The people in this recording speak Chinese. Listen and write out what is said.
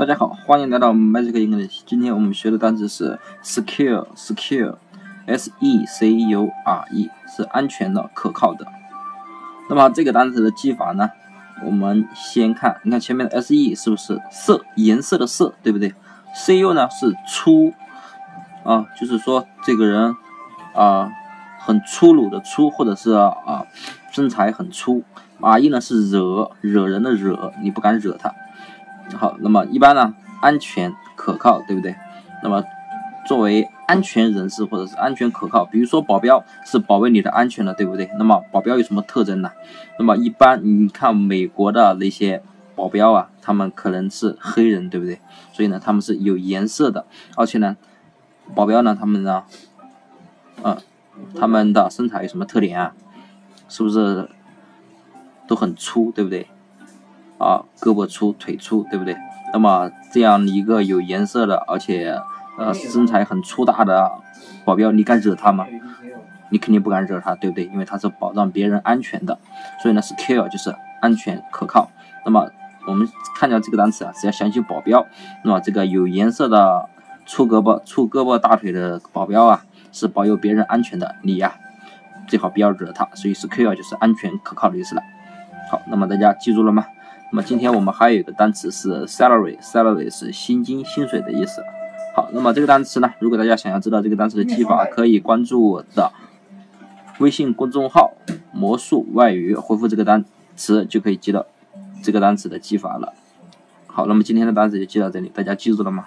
大家好，欢迎来到 Magic English。今天我们学的单词是 secure，secure，s e c u r e，是安全的、可靠的。那么这个单词的记法呢？我们先看，你看前面的 s e 是不是色颜色的色，对不对？c u 呢是粗啊，就是说这个人啊很粗鲁的粗，或者是啊身材很粗。r e 呢是惹惹人的惹，你不敢惹他。好，那么一般呢，安全可靠，对不对？那么作为安全人士或者是安全可靠，比如说保镖是保卫你的安全的，对不对？那么保镖有什么特征呢？那么一般你看美国的那些保镖啊，他们可能是黑人，对不对？所以呢，他们是有颜色的，而且呢，保镖呢，他们呢，嗯，他们的身材有什么特点啊？是不是都很粗，对不对？啊，胳膊粗，腿粗，对不对？那么这样一个有颜色的，而且呃身材很粗大的保镖，你敢惹他吗？你肯定不敢惹他，对不对？因为他是保障别人安全的，所以呢，secure 就是安全可靠。那么我们看到这个单词啊，只要想起保镖，那么这个有颜色的粗胳膊、粗胳膊大腿的保镖啊，是保佑别人安全的，你呀最好不要惹他。所以 secure 就是安全可靠的意思了。好，那么大家记住了吗？那么今天我们还有一个单词是 salary，salary 是薪金、薪水的意思。好，那么这个单词呢，如果大家想要知道这个单词的记法，可以关注我的微信公众号“魔术外语”，回复这个单词就可以记到这个单词的记法了。好，那么今天的单词就记到这里，大家记住了吗？